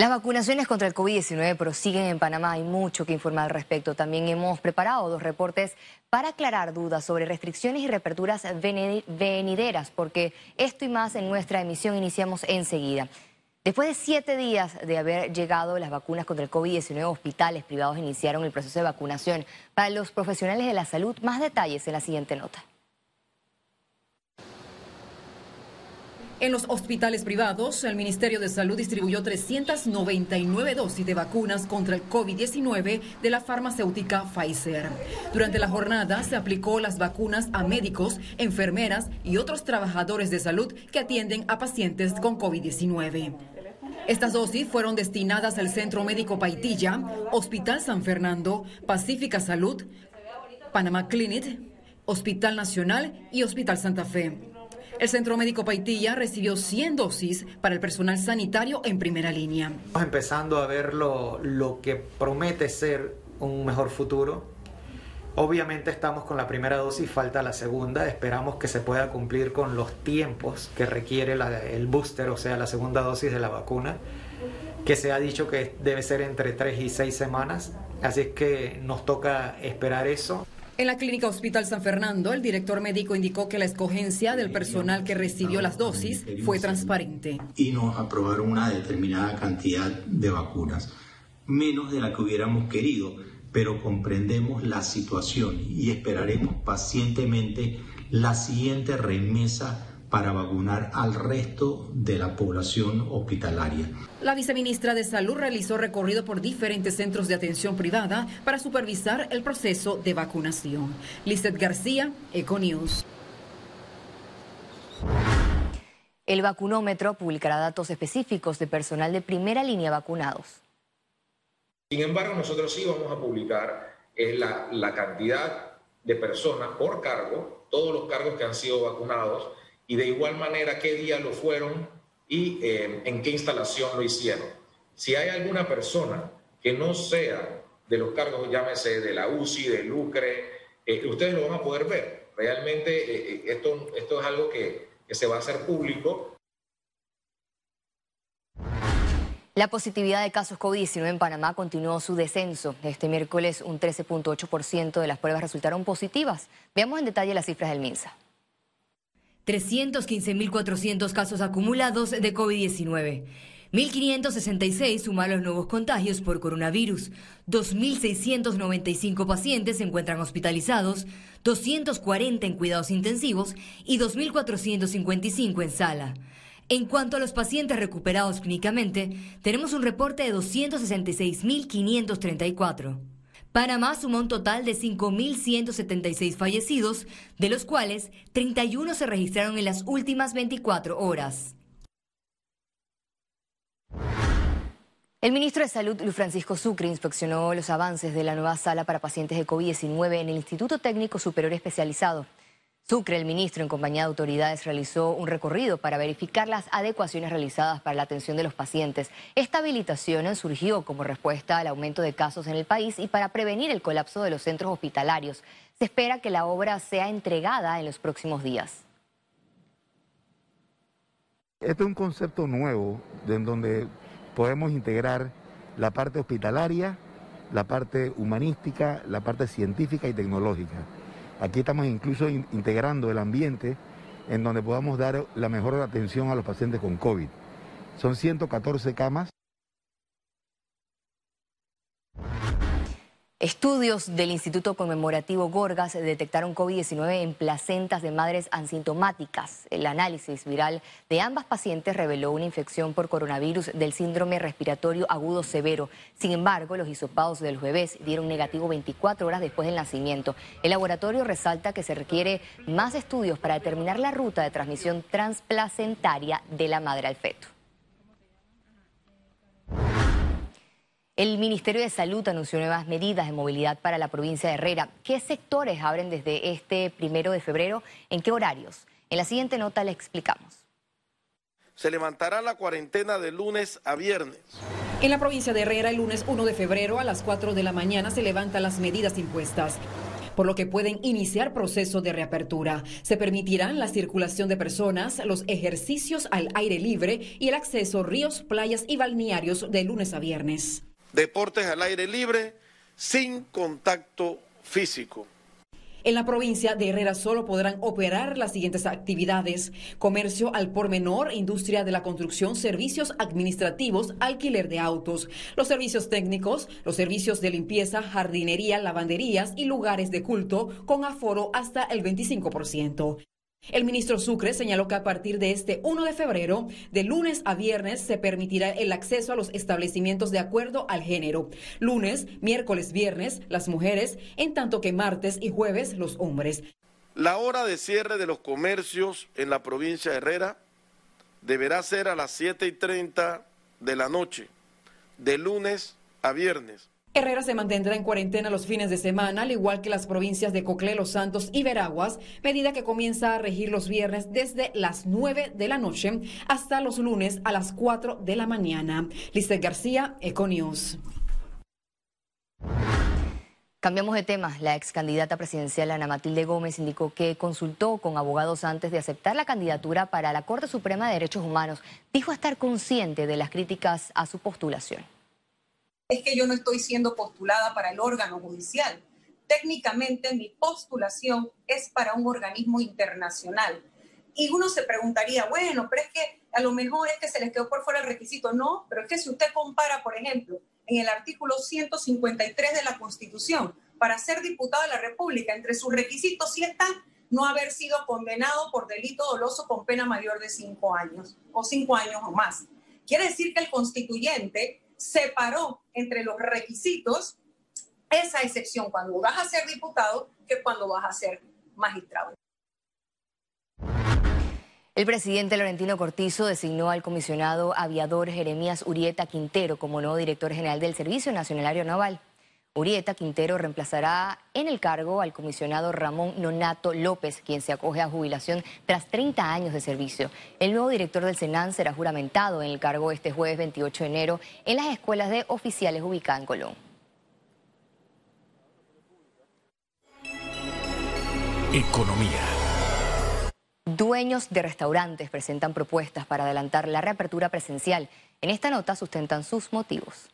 Las vacunaciones contra el COVID-19 prosiguen en Panamá. Hay mucho que informar al respecto. También hemos preparado dos reportes para aclarar dudas sobre restricciones y reaperturas venideras, porque esto y más en nuestra emisión iniciamos enseguida. Después de siete días de haber llegado las vacunas contra el COVID-19, hospitales privados iniciaron el proceso de vacunación para los profesionales de la salud. Más detalles en la siguiente nota. En los hospitales privados, el Ministerio de Salud distribuyó 399 dosis de vacunas contra el COVID-19 de la farmacéutica Pfizer. Durante la jornada se aplicó las vacunas a médicos, enfermeras y otros trabajadores de salud que atienden a pacientes con COVID-19. Estas dosis fueron destinadas al Centro Médico Paitilla, Hospital San Fernando, Pacífica Salud, Panamá Clinic, Hospital Nacional y Hospital Santa Fe. El Centro Médico Paitilla recibió 100 dosis para el personal sanitario en primera línea. Estamos empezando a ver lo, que promete ser un mejor futuro. Obviamente estamos con la primera dosis, falta la segunda. Esperamos que se pueda cumplir con los tiempos que requiere el booster, o sea, la segunda dosis de la vacuna, que se ha dicho que debe ser entre 3 y 6 semanas. Así es que nos toca esperar eso. En la clínica Hospital San Fernando, el director médico indicó que la escogencia del personal que recibió las dosis fue transparente. Y nos aprobaron una determinada cantidad de vacunas, menos de la que hubiéramos querido, pero comprendemos la situación y esperaremos pacientemente la siguiente remesa para vacunar al resto de la población hospitalaria. La viceministra de Salud realizó recorrido por diferentes centros de atención privada para supervisar el proceso de vacunación. Lizeth García, Econews. El vacunómetro publicará datos específicos de personal de primera línea vacunados. Sin embargo, nosotros sí vamos a publicar la, la cantidad de personas por cargo, todos los cargos que han sido vacunados y de igual manera qué día lo fueron y eh, en qué instalación lo hicieron. Si hay alguna persona que no sea de los cargos, llámese de la UCI, de Lucre, eh, ustedes lo van a poder ver. Realmente eh, esto, esto es algo que, que se va a hacer público. La positividad de casos COVID-19 en Panamá continuó su descenso. Este miércoles un 13.8% de las pruebas resultaron positivas. Veamos en detalle las cifras del MINSA. 315.400 casos acumulados de COVID-19. 1.566 suman los nuevos contagios por coronavirus. 2.695 pacientes se encuentran hospitalizados, 240 en cuidados intensivos y 2.455 en sala. En cuanto a los pacientes recuperados clínicamente, tenemos un reporte de 266.534. Panamá sumó un total de 5.176 fallecidos, de los cuales 31 se registraron en las últimas 24 horas. El ministro de Salud, Luis Francisco Sucre, inspeccionó los avances de la nueva sala para pacientes de COVID-19 en el Instituto Técnico Superior Especializado. Sucre, el ministro, en compañía de autoridades, realizó un recorrido para verificar las adecuaciones realizadas para la atención de los pacientes. Esta habilitación surgió como respuesta al aumento de casos en el país y para prevenir el colapso de los centros hospitalarios. Se espera que la obra sea entregada en los próximos días. Este es un concepto nuevo en donde podemos integrar la parte hospitalaria, la parte humanística, la parte científica y tecnológica. Aquí estamos incluso integrando el ambiente en donde podamos dar la mejor atención a los pacientes con COVID. Son 114 camas. Estudios del Instituto Conmemorativo Gorgas detectaron COVID-19 en placentas de madres asintomáticas. El análisis viral de ambas pacientes reveló una infección por coronavirus del síndrome respiratorio agudo severo. Sin embargo, los hisopados de los bebés dieron negativo 24 horas después del nacimiento. El laboratorio resalta que se requiere más estudios para determinar la ruta de transmisión transplacentaria de la madre al feto. El Ministerio de Salud anunció nuevas medidas de movilidad para la provincia de Herrera. ¿Qué sectores abren desde este primero de febrero? ¿En qué horarios? En la siguiente nota le explicamos. Se levantará la cuarentena de lunes a viernes. En la provincia de Herrera, el lunes 1 de febrero a las 4 de la mañana se levantan las medidas impuestas. por lo que pueden iniciar proceso de reapertura. Se permitirán la circulación de personas, los ejercicios al aire libre y el acceso a ríos, playas y balnearios de lunes a viernes. Deportes al aire libre sin contacto físico. En la provincia de Herrera solo podrán operar las siguientes actividades. Comercio al por menor, industria de la construcción, servicios administrativos, alquiler de autos, los servicios técnicos, los servicios de limpieza, jardinería, lavanderías y lugares de culto con aforo hasta el 25%. El ministro Sucre señaló que a partir de este 1 de febrero, de lunes a viernes, se permitirá el acceso a los establecimientos de acuerdo al género. Lunes, miércoles, viernes, las mujeres, en tanto que martes y jueves, los hombres. La hora de cierre de los comercios en la provincia de Herrera deberá ser a las 7 y 30 de la noche, de lunes a viernes. Herrera se mantendrá en cuarentena los fines de semana, al igual que las provincias de Coclé, Los Santos y Veraguas, medida que comienza a regir los viernes desde las 9 de la noche hasta los lunes a las 4 de la mañana. Lizeth García, Econius. Cambiamos de tema. La ex candidata presidencial Ana Matilde Gómez indicó que consultó con abogados antes de aceptar la candidatura para la Corte Suprema de Derechos Humanos. Dijo estar consciente de las críticas a su postulación es que yo no estoy siendo postulada para el órgano judicial. Técnicamente mi postulación es para un organismo internacional. Y uno se preguntaría, bueno, pero es que a lo mejor es que se les quedó por fuera el requisito. No, pero es que si usted compara, por ejemplo, en el artículo 153 de la Constitución, para ser diputado de la República, entre sus requisitos sí está no haber sido condenado por delito doloso con pena mayor de cinco años o cinco años o más. Quiere decir que el constituyente separó entre los requisitos esa excepción cuando vas a ser diputado que cuando vas a ser magistrado. El presidente Laurentino Cortizo designó al comisionado aviador Jeremías Urieta Quintero como nuevo director general del Servicio Nacional Aeronaval. Urieta Quintero reemplazará en el cargo al comisionado Ramón Nonato López, quien se acoge a jubilación tras 30 años de servicio. El nuevo director del Senan será juramentado en el cargo este jueves 28 de enero en las escuelas de oficiales ubicadas en Colón. Economía. Dueños de restaurantes presentan propuestas para adelantar la reapertura presencial. En esta nota sustentan sus motivos.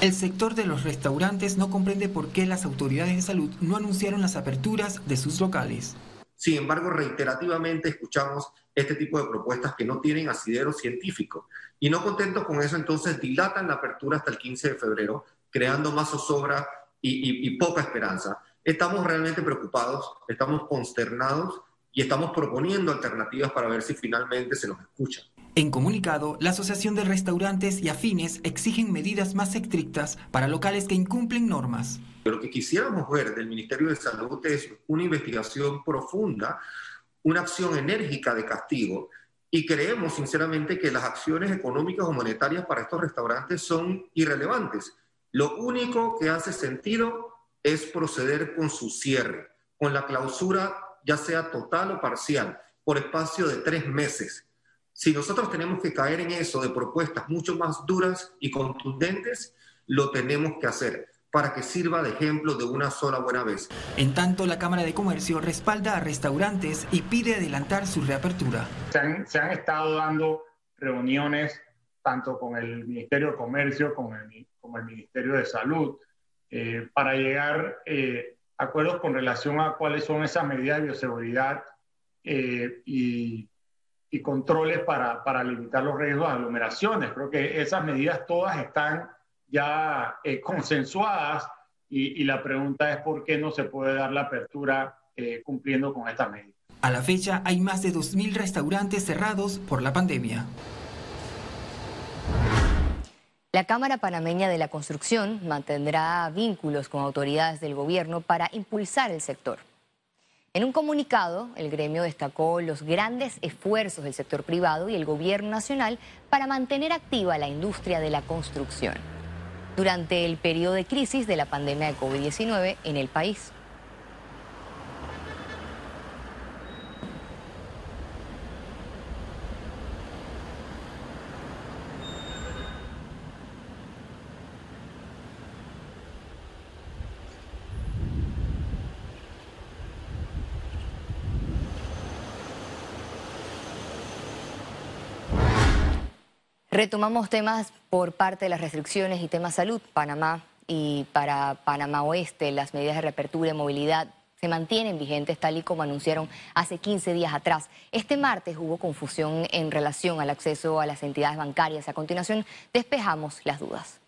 El sector de los restaurantes no comprende por qué las autoridades de salud no anunciaron las aperturas de sus locales. Sin embargo, reiterativamente escuchamos este tipo de propuestas que no tienen asidero científico. Y no contentos con eso, entonces dilatan la apertura hasta el 15 de febrero, creando más zozobra y, y poca esperanza. Estamos realmente preocupados, estamos consternados y estamos proponiendo alternativas para ver si finalmente se nos escucha. En comunicado, la Asociación de Restaurantes y Afines exigen medidas más estrictas para locales que incumplen normas. Lo que quisiéramos ver del Ministerio de Salud es una investigación profunda, una acción enérgica de castigo y creemos sinceramente que las acciones económicas o monetarias para estos restaurantes son irrelevantes. Lo único que hace sentido es proceder con su cierre, con la clausura ya sea total o parcial, por espacio de tres meses si nosotros tenemos que caer en eso de propuestas mucho más duras y contundentes, lo tenemos que hacer para que sirva de ejemplo de una sola buena vez. En tanto, la Cámara de Comercio respalda a restaurantes y pide adelantar su reapertura. Se han, estado dando reuniones tanto con el Ministerio de Comercio como el, como el Ministerio de Salud eh, para llegar eh, a acuerdos con relación a cuáles son esas medidas de bioseguridad eh, y y controles para, para limitar los riesgos de aglomeraciones. Creo que esas medidas todas están ya eh, consensuadas y, y, la pregunta es por qué no se puede dar la apertura eh, cumpliendo con esta medida. A la fecha hay más de 2.000 restaurantes cerrados por la pandemia. La Cámara Panameña de la Construcción mantendrá vínculos con autoridades del gobierno para impulsar el sector. En un comunicado, el gremio destacó los grandes esfuerzos del sector privado y el gobierno nacional para mantener activa la industria de la construcción durante el periodo de crisis de la pandemia de COVID-19 en el país. Retomamos temas por parte de las restricciones y temas salud. Panamá y para Panamá Oeste las medidas de reapertura y movilidad se mantienen vigentes tal y como anunciaron hace 15 días atrás. Este martes hubo confusión en relación al acceso a las entidades bancarias. A continuación despejamos las dudas.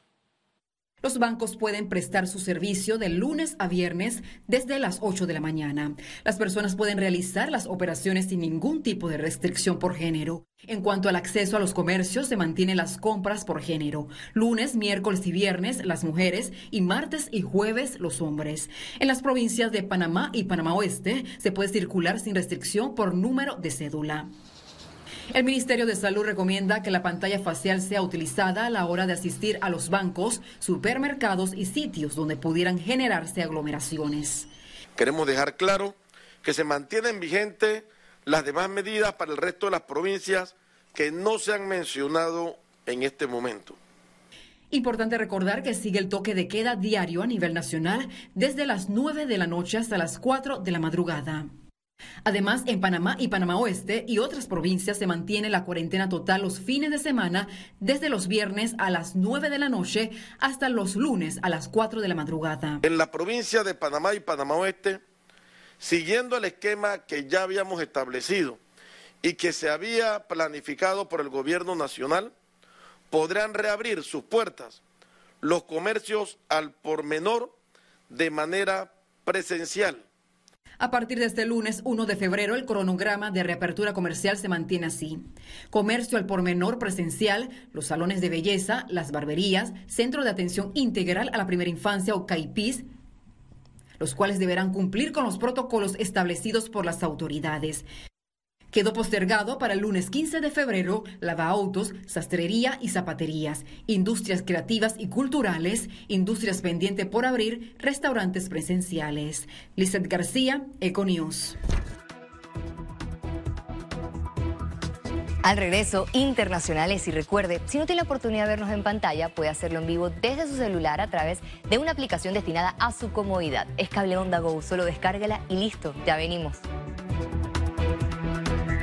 Los bancos pueden prestar su servicio de lunes a viernes desde las 8 de la mañana. Las personas pueden realizar las operaciones sin ningún tipo de restricción por género. En cuanto al acceso a los comercios, se mantienen las compras por género. Lunes, miércoles y viernes las mujeres y martes y jueves los hombres. En las provincias de Panamá y Panamá Oeste se puede circular sin restricción por número de cédula. El Ministerio de Salud recomienda que la pantalla facial sea utilizada a la hora de asistir a los bancos, supermercados y sitios donde pudieran generarse aglomeraciones. Queremos dejar claro que se mantienen vigentes las demás medidas para el resto de las provincias que no se han mencionado en este momento. Importante recordar que sigue el toque de queda diario a nivel nacional desde las 9 de la noche hasta las 4 de la madrugada. Además, en Panamá y Panamá Oeste y otras provincias se mantiene la cuarentena total los fines de semana desde los viernes a las 9 de la noche hasta los lunes a las 4 de la madrugada. En la provincia de Panamá y Panamá Oeste, siguiendo el esquema que ya habíamos establecido y que se había planificado por el gobierno nacional, podrán reabrir sus puertas los comercios al por menor de manera presencial a partir de este lunes 1 de febrero, el cronograma de reapertura comercial se mantiene así. Comercio al por menor presencial, los salones de belleza, las barberías, centro de atención integral a la primera infancia o CAIPIS, los cuales deberán cumplir con los protocolos establecidos por las autoridades. Quedó postergado para el lunes 15 de febrero autos, sastrería y zapaterías, industrias creativas y culturales, industrias pendiente por abrir, restaurantes presenciales. Lizeth García, Econews. Al regreso, internacionales y recuerde, si no tiene la oportunidad de vernos en pantalla, puede hacerlo en vivo desde su celular a través de una aplicación destinada a su comodidad. Es Cable Onda Go, solo descárgala y listo, ya venimos.